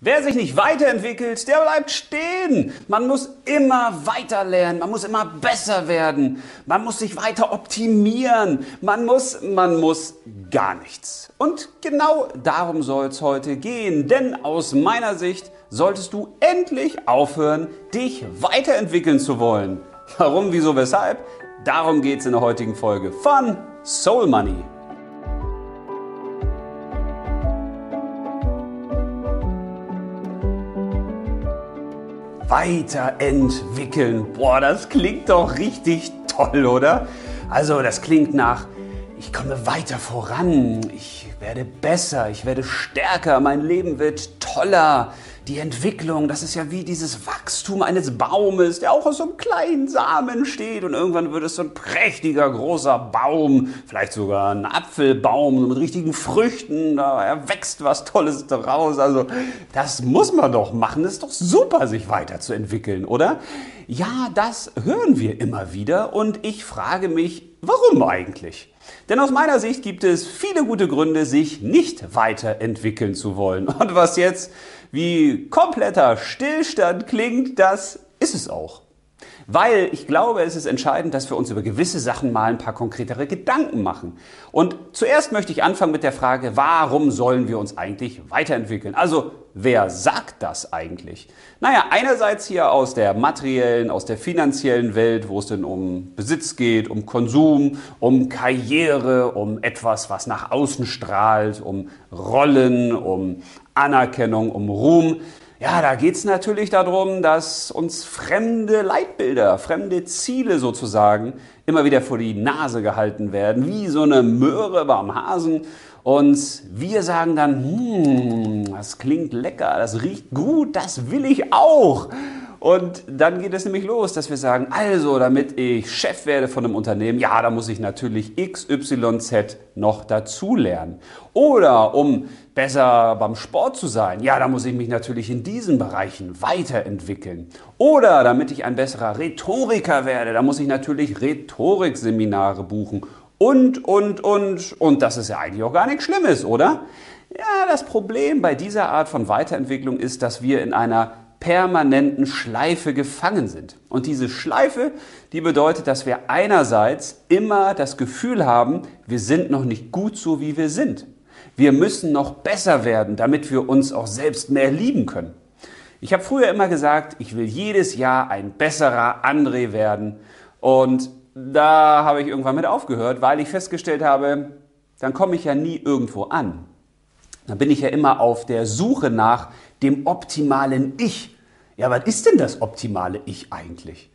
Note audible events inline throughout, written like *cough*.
Wer sich nicht weiterentwickelt, der bleibt stehen. Man muss immer weiter lernen, man muss immer besser werden, man muss sich weiter optimieren, man muss, man muss gar nichts. Und genau darum soll es heute gehen, denn aus meiner Sicht solltest du endlich aufhören, dich weiterentwickeln zu wollen. Warum, wieso, weshalb? Darum geht es in der heutigen Folge von Soul Money. Weiterentwickeln. Boah, das klingt doch richtig toll, oder? Also, das klingt nach, ich komme weiter voran, ich werde besser, ich werde stärker, mein Leben wird toller. Die Entwicklung, das ist ja wie dieses Wachstum eines Baumes, der auch aus so einem kleinen Samen steht und irgendwann wird es so ein prächtiger, großer Baum, vielleicht sogar ein Apfelbaum mit richtigen Früchten, da wächst was Tolles daraus. Also das muss man doch machen, das ist doch super, sich weiterzuentwickeln, oder? Ja, das hören wir immer wieder und ich frage mich, warum eigentlich? Denn aus meiner Sicht gibt es viele gute Gründe, sich nicht weiterentwickeln zu wollen. Und was jetzt wie kompletter Stillstand klingt, das ist es auch. Weil ich glaube, es ist entscheidend, dass wir uns über gewisse Sachen mal ein paar konkretere Gedanken machen. Und zuerst möchte ich anfangen mit der Frage, warum sollen wir uns eigentlich weiterentwickeln? Also, wer sagt das eigentlich? Naja, einerseits hier aus der materiellen, aus der finanziellen Welt, wo es denn um Besitz geht, um Konsum, um Karriere, um etwas, was nach außen strahlt, um Rollen, um Anerkennung, um Ruhm. Ja, da geht es natürlich darum, dass uns fremde Leitbilder, fremde Ziele sozusagen immer wieder vor die Nase gehalten werden, wie so eine Möhre beim Hasen. Und wir sagen dann, hm, das klingt lecker, das riecht gut, das will ich auch. Und dann geht es nämlich los, dass wir sagen, also damit ich Chef werde von einem Unternehmen, ja, da muss ich natürlich XYZ noch dazulernen. Oder um besser beim Sport zu sein, ja, da muss ich mich natürlich in diesen Bereichen weiterentwickeln. Oder damit ich ein besserer Rhetoriker werde, da muss ich natürlich Rhetorikseminare buchen. Und, und, und, und das ist ja eigentlich auch gar nichts Schlimmes, oder? Ja, das Problem bei dieser Art von Weiterentwicklung ist, dass wir in einer permanenten Schleife gefangen sind. Und diese Schleife, die bedeutet, dass wir einerseits immer das Gefühl haben, wir sind noch nicht gut so, wie wir sind. Wir müssen noch besser werden, damit wir uns auch selbst mehr lieben können. Ich habe früher immer gesagt, ich will jedes Jahr ein besserer André werden. Und da habe ich irgendwann mit aufgehört, weil ich festgestellt habe, dann komme ich ja nie irgendwo an. Da bin ich ja immer auf der Suche nach dem optimalen Ich. Ja, was ist denn das optimale Ich eigentlich?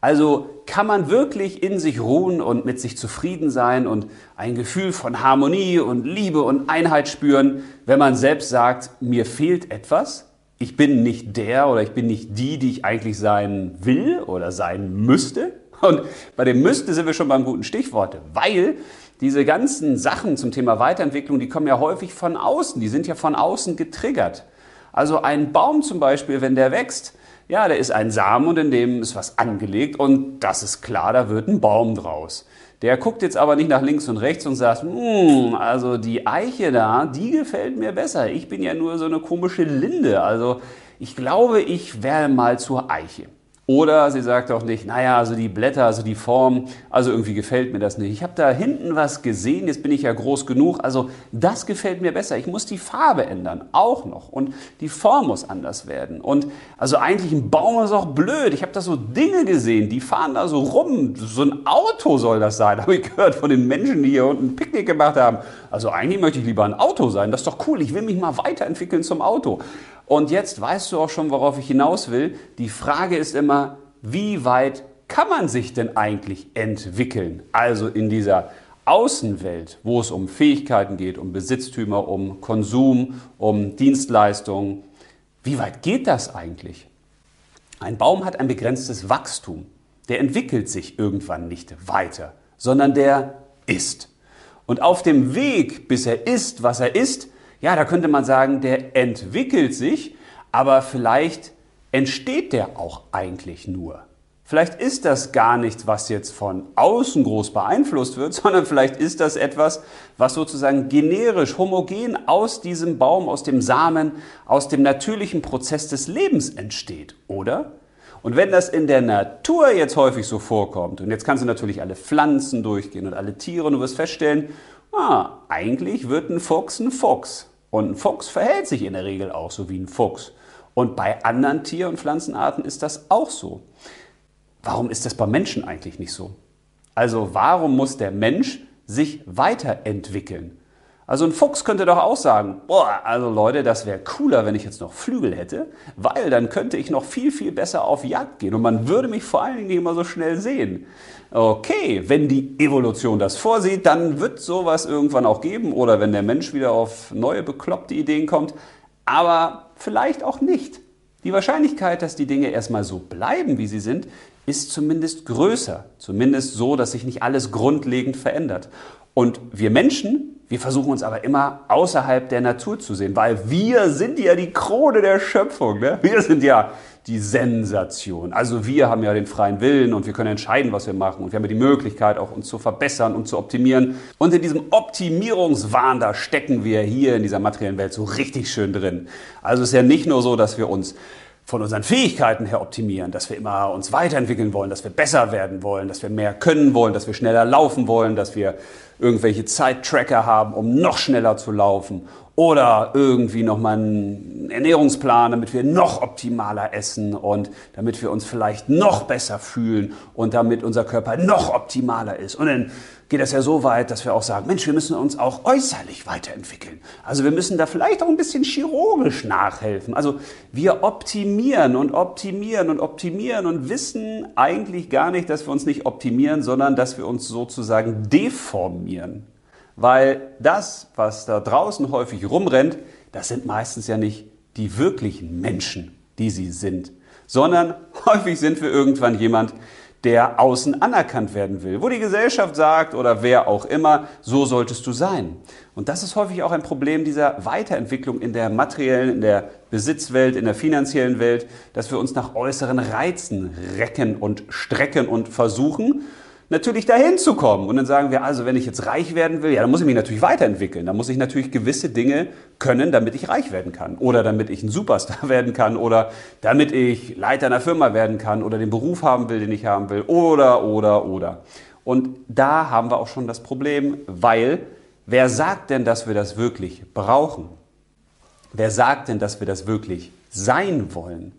Also kann man wirklich in sich ruhen und mit sich zufrieden sein und ein Gefühl von Harmonie und Liebe und Einheit spüren, wenn man selbst sagt, mir fehlt etwas, ich bin nicht der oder ich bin nicht die, die ich eigentlich sein will oder sein müsste? Und bei dem müsste sind wir schon beim guten Stichwort, weil diese ganzen Sachen zum Thema Weiterentwicklung, die kommen ja häufig von außen, die sind ja von außen getriggert. Also ein Baum zum Beispiel, wenn der wächst, ja, der ist ein Samen und in dem ist was angelegt und das ist klar, da wird ein Baum draus. Der guckt jetzt aber nicht nach links und rechts und sagt, hm, also die Eiche da, die gefällt mir besser. Ich bin ja nur so eine komische Linde. Also ich glaube, ich werde mal zur Eiche. Oder sie sagt auch nicht, naja, also die Blätter, also die Form, also irgendwie gefällt mir das nicht. Ich habe da hinten was gesehen, jetzt bin ich ja groß genug, also das gefällt mir besser. Ich muss die Farbe ändern, auch noch. Und die Form muss anders werden. Und also eigentlich ein Baum ist auch blöd. Ich habe da so Dinge gesehen, die fahren da so rum. So ein Auto soll das sein, *laughs* habe ich gehört von den Menschen, die hier unten ein Picknick gemacht haben. Also eigentlich möchte ich lieber ein Auto sein. Das ist doch cool. Ich will mich mal weiterentwickeln zum Auto. Und jetzt weißt du auch schon, worauf ich hinaus will. Die Frage ist immer, wie weit kann man sich denn eigentlich entwickeln? Also in dieser Außenwelt, wo es um Fähigkeiten geht, um Besitztümer, um Konsum, um Dienstleistungen. Wie weit geht das eigentlich? Ein Baum hat ein begrenztes Wachstum. Der entwickelt sich irgendwann nicht weiter, sondern der ist. Und auf dem Weg, bis er ist, was er ist, ja, da könnte man sagen, der entwickelt sich, aber vielleicht entsteht der auch eigentlich nur. Vielleicht ist das gar nichts, was jetzt von außen groß beeinflusst wird, *laughs* sondern vielleicht ist das etwas, was sozusagen generisch, homogen aus diesem Baum, aus dem Samen, aus dem natürlichen Prozess des Lebens entsteht, oder? Und wenn das in der Natur jetzt häufig so vorkommt, und jetzt kannst du natürlich alle Pflanzen durchgehen und alle Tiere und du wirst feststellen, ah, eigentlich wird ein Fuchs ein Fuchs. Und ein Fuchs verhält sich in der Regel auch so wie ein Fuchs. Und bei anderen Tier- und Pflanzenarten ist das auch so. Warum ist das bei Menschen eigentlich nicht so? Also warum muss der Mensch sich weiterentwickeln? Also ein Fuchs könnte doch auch sagen, boah, also Leute, das wäre cooler, wenn ich jetzt noch Flügel hätte, weil dann könnte ich noch viel, viel besser auf Jagd gehen und man würde mich vor allen Dingen nicht immer so schnell sehen. Okay, wenn die Evolution das vorsieht, dann wird sowas irgendwann auch geben oder wenn der Mensch wieder auf neue bekloppte Ideen kommt, aber vielleicht auch nicht. Die Wahrscheinlichkeit, dass die Dinge erstmal so bleiben, wie sie sind, ist zumindest größer. Zumindest so, dass sich nicht alles grundlegend verändert. Und wir Menschen, wir versuchen uns aber immer außerhalb der Natur zu sehen, weil wir sind ja die Krone der Schöpfung. Ne? Wir sind ja die Sensation. Also wir haben ja den freien Willen und wir können entscheiden, was wir machen. Und wir haben ja die Möglichkeit, auch uns zu verbessern und zu optimieren. Und in diesem Optimierungswahn, da stecken wir hier in dieser materiellen Welt so richtig schön drin. Also es ist ja nicht nur so, dass wir uns von unseren Fähigkeiten her optimieren, dass wir immer uns weiterentwickeln wollen, dass wir besser werden wollen, dass wir mehr können wollen, dass wir schneller laufen wollen, dass wir irgendwelche Zeittracker haben, um noch schneller zu laufen oder irgendwie nochmal einen Ernährungsplan, damit wir noch optimaler essen und damit wir uns vielleicht noch besser fühlen und damit unser Körper noch optimaler ist. Und dann geht das ja so weit, dass wir auch sagen, Mensch, wir müssen uns auch äußerlich weiterentwickeln. Also wir müssen da vielleicht auch ein bisschen chirurgisch nachhelfen. Also wir optimieren und optimieren und optimieren und wissen eigentlich gar nicht, dass wir uns nicht optimieren, sondern dass wir uns sozusagen deformieren. Weil das, was da draußen häufig rumrennt, das sind meistens ja nicht die wirklichen Menschen, die sie sind, sondern *laughs* häufig sind wir irgendwann jemand, der außen anerkannt werden will, wo die Gesellschaft sagt oder wer auch immer, so solltest du sein. Und das ist häufig auch ein Problem dieser Weiterentwicklung in der materiellen, in der Besitzwelt, in der finanziellen Welt, dass wir uns nach äußeren Reizen recken und strecken und versuchen natürlich dahin zu kommen. Und dann sagen wir, also wenn ich jetzt reich werden will, ja, dann muss ich mich natürlich weiterentwickeln. Dann muss ich natürlich gewisse Dinge können, damit ich reich werden kann. Oder damit ich ein Superstar *laughs* werden kann. Oder damit ich Leiter einer Firma werden kann. Oder den Beruf haben will, den ich haben will. Oder, oder, oder. Und da haben wir auch schon das Problem, weil wer sagt denn, dass wir das wirklich brauchen? Wer sagt denn, dass wir das wirklich sein wollen?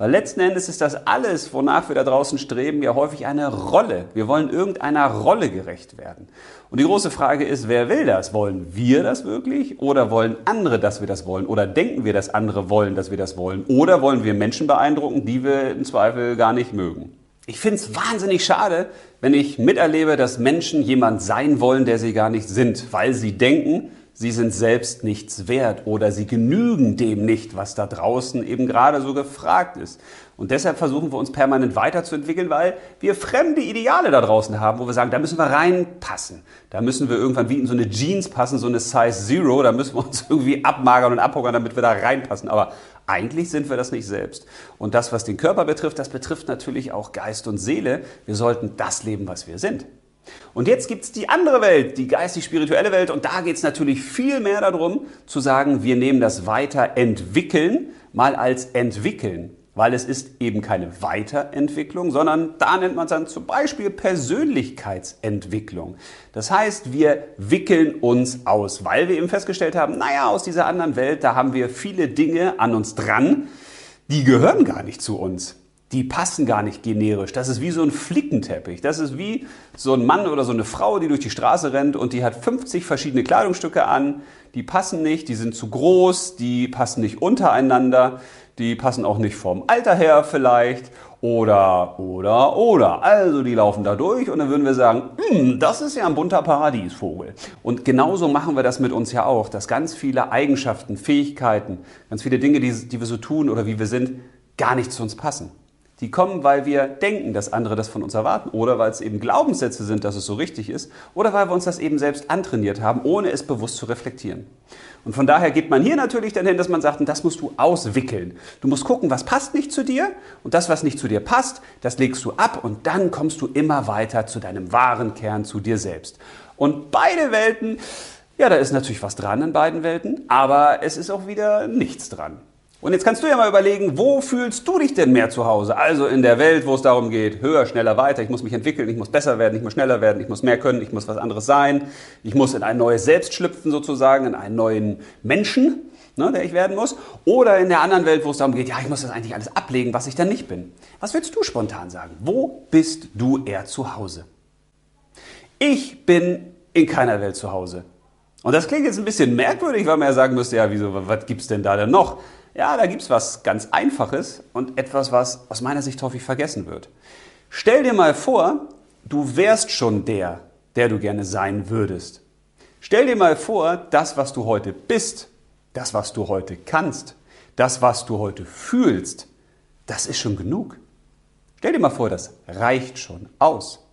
Weil letzten Endes ist das alles, wonach wir da draußen streben, ja häufig eine Rolle. Wir wollen irgendeiner Rolle gerecht werden. Und die große Frage ist, wer will das? Wollen wir das wirklich? Oder wollen andere, dass wir das wollen? Oder denken wir, dass andere wollen, dass wir das wollen? Oder wollen wir Menschen beeindrucken, die wir im Zweifel gar nicht mögen? Ich finde es wahnsinnig schade, wenn ich miterlebe, dass Menschen jemand sein wollen, der sie gar nicht sind, weil sie denken, sie sind selbst nichts wert oder sie genügen dem nicht, was da draußen eben gerade so gefragt ist. Und deshalb versuchen wir uns permanent weiterzuentwickeln, weil wir fremde Ideale da draußen haben, wo wir sagen, da müssen wir reinpassen. Da müssen wir irgendwann wie in so eine Jeans passen, so eine Size Zero, da müssen wir uns *laughs* irgendwie abmagern und abhuckern, damit wir da reinpassen. Aber eigentlich sind wir das nicht selbst. Und das, was den Körper betrifft, das betrifft natürlich auch Geist und Seele. Wir sollten das leben, was wir sind. Und jetzt gibt es die andere Welt, die geistig-spirituelle Welt. Und da geht es natürlich viel mehr darum, zu sagen, wir nehmen das Weiterentwickeln mal als entwickeln. Weil es ist eben keine Weiterentwicklung, sondern da nennt man es dann zum Beispiel Persönlichkeitsentwicklung. Das heißt, wir wickeln uns aus, weil wir eben festgestellt haben, naja, aus dieser anderen Welt, da haben wir viele Dinge an uns dran, die gehören gar nicht zu uns die passen gar nicht generisch. Das ist wie so ein Flickenteppich. Das ist wie so ein Mann oder so eine Frau, die durch die Straße rennt und die hat 50 verschiedene Kleidungsstücke an. Die passen nicht, die sind zu groß, die passen nicht untereinander, die passen auch nicht vom Alter her vielleicht oder, oder, oder. Also die laufen da durch und dann würden wir sagen, hm, das ist ja ein bunter Paradiesvogel. Und genauso machen wir das mit uns ja auch, dass ganz viele Eigenschaften, Fähigkeiten, ganz viele Dinge, die, die wir so tun oder wie wir sind, gar nicht zu uns passen Die kommen, weil wir denken, dass andere das von uns erwarten oder weil es eben Glaubenssätze sind, dass es so richtig ist oder weil wir uns das eben selbst antrainiert haben, ohne es bewusst zu reflektieren. Und von daher geht man hier natürlich dann hin, dass man sagt, das musst du auswickeln. Du musst gucken, was passt nicht zu dir und das, was nicht zu dir passt, das legst du ab und dann kommst du immer weiter zu deinem wahren Kern, zu dir selbst. Und beide Welten, ja, da ist natürlich was dran in beiden Welten, aber es ist auch wieder nichts dran. Und jetzt kannst du ja mal überlegen, wo fühlst du dich denn mehr zu Hause? Also in der Welt, wo es darum geht, höher, schneller, weiter, ich muss mich entwickeln, ich muss besser werden, ich muss schneller werden, ich muss mehr können, ich muss was anderes sein, ich muss in ein neues Selbst schlüpfen sozusagen, in einen neuen Menschen, ne, der ich werden muss. Oder in der anderen Welt, wo es darum geht, ja, ich muss das eigentlich alles ablegen, was ich dann nicht bin. Was willst du spontan sagen? Wo bist du eher zu Hause? Ich bin in keiner Welt zu Hause. Und das klingt jetzt ein bisschen merkwürdig, weil man ja sagen müsste, ja, wieso, was gibt's denn da denn noch? Ja, da gibt es was ganz Einfaches und etwas, was aus meiner Sicht häufig vergessen wird. Stell dir mal vor, du wärst schon der, der du gerne sein würdest. Stell dir mal vor, das, was du heute bist, das, was du heute kannst, das, was du heute fühlst, das ist schon genug. Stell dir mal vor, das reicht schon aus.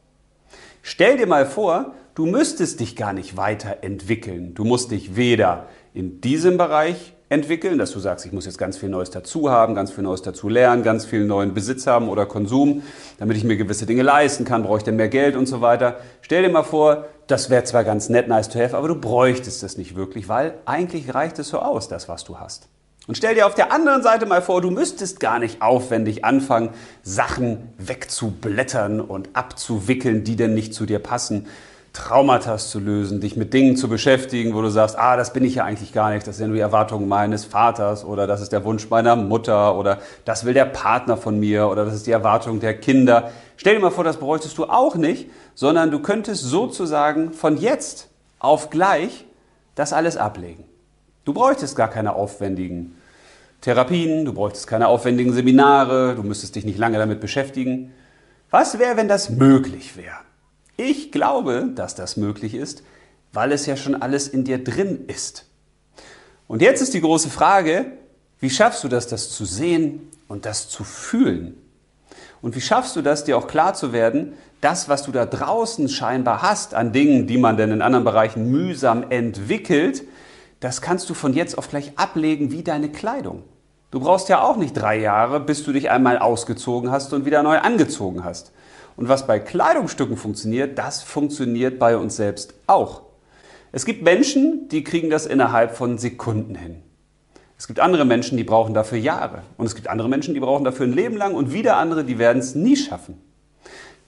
Stell dir mal vor, du müsstest dich gar nicht weiterentwickeln. Du musst dich weder in diesem Bereich entwickeln, dass du sagst, ich muss jetzt ganz viel Neues dazu haben, ganz viel Neues dazu lernen, ganz viel neuen Besitz haben oder Konsum, damit ich mir gewisse Dinge leisten kann, brauche ich denn mehr Geld und so weiter. Stell dir mal vor, das wäre zwar ganz nett, nice to have, aber du bräuchtest es nicht wirklich, weil eigentlich reicht es so aus, das, was du hast. Und stell dir auf der anderen Seite mal vor, du müsstest gar nicht aufwendig anfangen, Sachen wegzublättern und abzuwickeln, die denn nicht zu dir passen, Traumata zu lösen, dich mit Dingen zu beschäftigen, wo du sagst, ah, das bin ich ja eigentlich gar nicht, das sind die Erwartungen meines Vaters oder das ist der Wunsch meiner Mutter oder das will der Partner von mir oder das ist die Erwartung der Kinder. Stell dir mal vor, das bräuchtest du auch nicht, sondern du könntest sozusagen von jetzt auf gleich das alles ablegen. Du bräuchtest gar keine aufwendigen Therapien, du bräuchtest keine aufwendigen Seminare, du müsstest dich nicht lange damit beschäftigen. Was wäre, wenn das möglich wäre? Ich glaube, dass das möglich ist, weil es ja schon alles in dir drin ist. Und jetzt ist die große Frage, wie schaffst du das, das zu sehen und das zu fühlen? Und wie schaffst du das, dir auch klar zu werden, das, was du da draußen scheinbar hast an Dingen, die man denn in anderen Bereichen mühsam entwickelt, das kannst du von jetzt auf gleich ablegen wie deine Kleidung. Du brauchst ja auch nicht drei Jahre, bis du dich einmal ausgezogen hast und wieder neu angezogen hast. Und was bei Kleidungsstücken funktioniert, das funktioniert bei uns selbst auch. Es gibt Menschen, die kriegen das innerhalb von Sekunden hin. Es gibt andere Menschen, die brauchen dafür Jahre. Und es gibt andere Menschen, die brauchen dafür ein Leben lang. Und wieder andere, die werden es nie schaffen.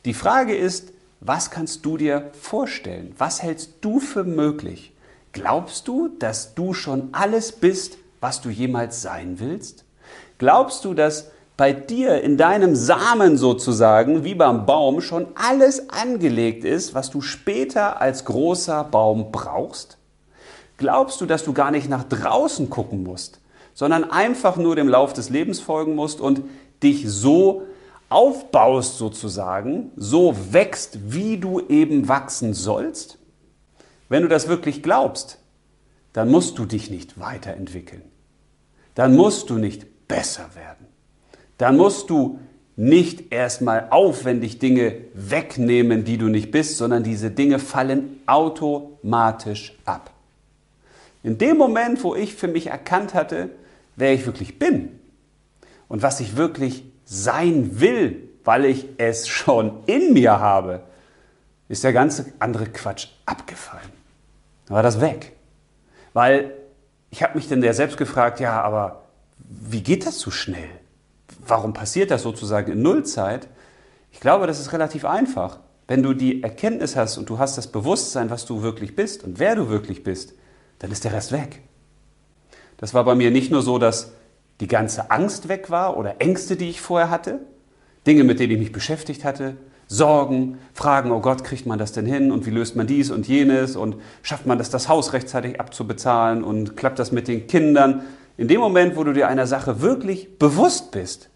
Die Frage ist, was kannst du dir vorstellen? Was hältst du für möglich? Glaubst du, dass du schon alles bist, was du jemals sein willst? Glaubst du, dass bei dir in deinem Samen sozusagen, wie beim Baum, schon alles angelegt ist, was du später als großer Baum brauchst? Glaubst du, dass du gar nicht nach draußen gucken musst, sondern einfach nur dem Lauf des Lebens folgen musst und dich so aufbaust sozusagen, so wächst, wie du eben wachsen sollst? Wenn du das wirklich glaubst, dann musst du dich nicht weiterentwickeln. Dann musst du nicht besser werden dann musst du nicht erstmal aufwendig Dinge wegnehmen, die du nicht bist, sondern diese Dinge fallen automatisch ab. In dem Moment, wo ich für mich erkannt hatte, wer ich wirklich bin und was ich wirklich sein will, weil ich es schon in mir habe, ist der ganze andere Quatsch abgefallen. Dann war das weg. Weil ich habe mich dann ja selbst gefragt, ja, aber wie geht das so schnell? Warum passiert das sozusagen in Nullzeit? Ich glaube, das ist relativ einfach. Wenn du die Erkenntnis hast und du hast das Bewusstsein, was du wirklich bist und wer du wirklich bist, dann ist der Rest weg. Das war bei mir nicht nur so, dass die ganze Angst weg war oder Ängste, die ich vorher hatte, Dinge, mit denen ich mich beschäftigt hatte, Sorgen, Fragen, oh Gott, kriegt man das denn hin und wie löst man dies und jenes und schafft man das, das Haus rechtzeitig abzubezahlen und klappt das mit den Kindern. In dem Moment, wo du dir einer Sache wirklich bewusst bist,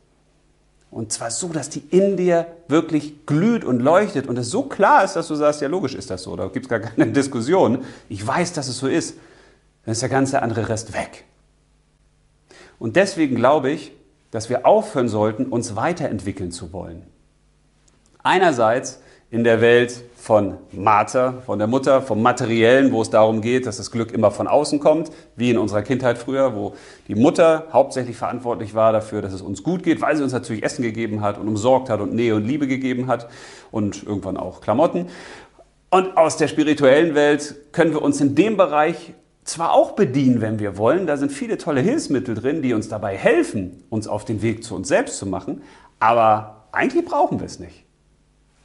und zwar so, dass die in dir wirklich glüht und leuchtet und es so klar ist, dass du sagst, ja logisch ist das so, da gibt es gar keine *laughs* Diskussion. Ich weiß, dass es so ist. Dann ist der ganze andere Rest weg. Und deswegen glaube ich, dass wir aufhören sollten, uns weiterentwickeln zu wollen. Einerseits in der Welt von Mater, von der Mutter, vom Materiellen, wo es darum geht, dass das Glück immer von außen kommt, wie in unserer Kindheit früher, wo die Mutter hauptsächlich verantwortlich war dafür, dass es uns gut geht, weil sie uns natürlich Essen gegeben hat und umsorgt hat und Nähe und Liebe gegeben hat und irgendwann auch Klamotten. Und aus der spirituellen Welt können wir uns in dem Bereich zwar auch bedienen, wenn wir wollen, da sind viele tolle Hilfsmittel drin, die uns dabei helfen, uns auf den Weg zu uns selbst zu machen, aber eigentlich brauchen wir es nicht.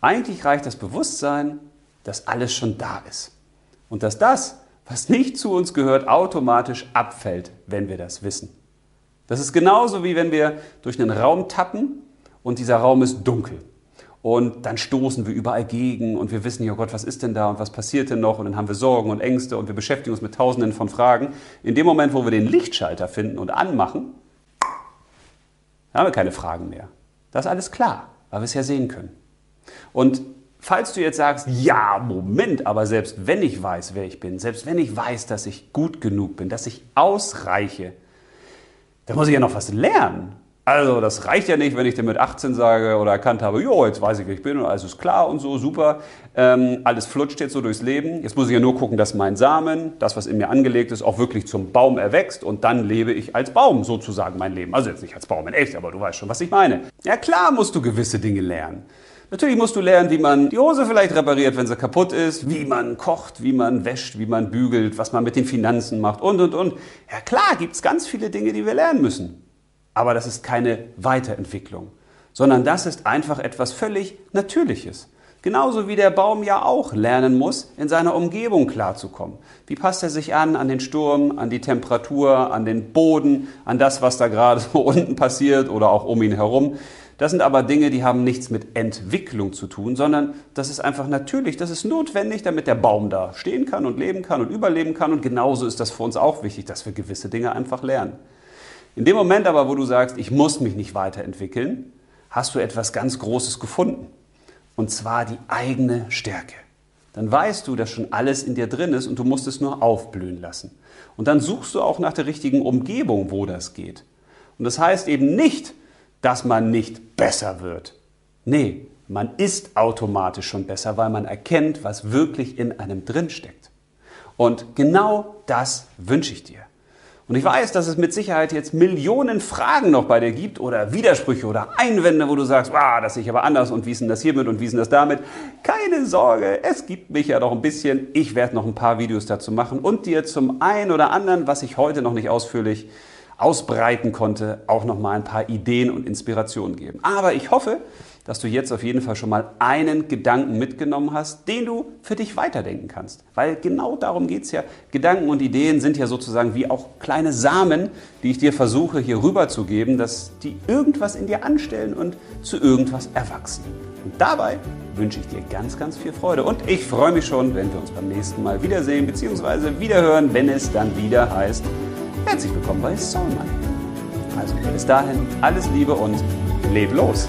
Eigentlich reicht das Bewusstsein, dass alles schon da ist und dass das, was nicht zu uns gehört, automatisch abfällt, wenn wir das wissen. Das ist genauso wie wenn wir durch einen Raum tappen und dieser Raum ist dunkel. Und dann stoßen wir überall gegen und wir wissen, ja oh Gott, was ist denn da und was passiert denn noch? Und dann haben wir Sorgen und Ängste und wir beschäftigen uns mit tausenden von Fragen. In dem Moment, wo wir den Lichtschalter finden und anmachen, haben wir keine Fragen mehr. Das ist alles klar, weil wir es ja sehen können. Und falls du jetzt sagst, ja, Moment, aber selbst wenn ich weiß, wer ich bin, selbst wenn ich weiß, dass ich gut genug bin, dass ich ausreiche, dann muss ich ja noch was lernen. Also das reicht ja nicht, wenn ich dir mit 18 sage oder erkannt habe, jo, jetzt weiß ich, wer ich bin und alles ist klar und so, super. Ähm, alles flutscht jetzt so durchs Leben. Jetzt muss ich ja nur gucken, dass mein Samen, das, was in mir angelegt ist, auch wirklich zum Baum erwächst und dann lebe ich als Baum sozusagen mein Leben. Also jetzt nicht als Baum in echt, aber du weißt schon, was ich meine. Ja klar musst du gewisse Dinge lernen. Natürlich musst du lernen, wie man die Hose vielleicht repariert, wenn sie kaputt ist, wie man kocht, wie man wäscht, wie man bügelt, was man mit den Finanzen macht und, und, und. Ja klar, gibt es ganz viele Dinge, die wir lernen müssen. Aber das ist keine Weiterentwicklung, sondern das ist einfach etwas völlig Natürliches. Genauso wie der Baum ja auch lernen muss, in seiner Umgebung klarzukommen. Wie passt er sich an, an den Sturm, an die Temperatur, an den Boden, an das, was da gerade *laughs* so unten passiert oder auch um ihn herum. Das sind aber Dinge, die haben nichts mit Entwicklung zu tun, sondern das ist einfach natürlich, das ist notwendig, damit der Baum da stehen kann und leben kann und überleben kann. Und genauso ist das für uns auch wichtig, dass wir gewisse Dinge einfach lernen. In dem Moment aber, wo du sagst, ich muss mich nicht weiterentwickeln, hast du etwas ganz Großes gefunden. Und zwar die eigene Stärke. Dann weißt du, dass schon alles in dir drin ist und du musst es nur aufblühen lassen. Und dann suchst du auch nach der richtigen Umgebung, wo das geht. Und das heißt eben nicht, dass man nicht besser wird. Nee, man ist automatisch schon besser, weil man erkennt, was wirklich in einem drin steckt. Und genau das wünsche ich dir. Und ich weiß, dass es mit Sicherheit jetzt Millionen Fragen noch bei dir gibt oder Widersprüche oder Einwände, wo du sagst, ah, das sehe ich aber anders und wie ist denn das hiermit und wie ist denn das damit? Keine Sorge, es gibt mich ja noch ein bisschen. Ich werde noch ein paar Videos dazu machen und dir zum einen oder anderen, was ich heute noch nicht ausführlich ausbreiten konnte, auch noch mal ein paar Ideen und Inspirationen geben. Aber ich hoffe, dass du jetzt auf jeden Fall schon mal einen Gedanken mitgenommen hast, den du für dich weiterdenken kannst. Weil genau darum geht es ja. Gedanken und Ideen sind ja sozusagen wie auch kleine Samen, die ich dir versuche hier rüberzugeben, dass die irgendwas in dir anstellen und zu irgendwas erwachsen. Und dabei wünsche ich dir ganz, ganz viel Freude. Und ich freue mich schon, wenn wir uns beim nächsten Mal wiedersehen bzw. wiederhören, wenn es dann wieder heißt, herzlich willkommen bei Soul. Also bis dahin, alles Liebe und leb los!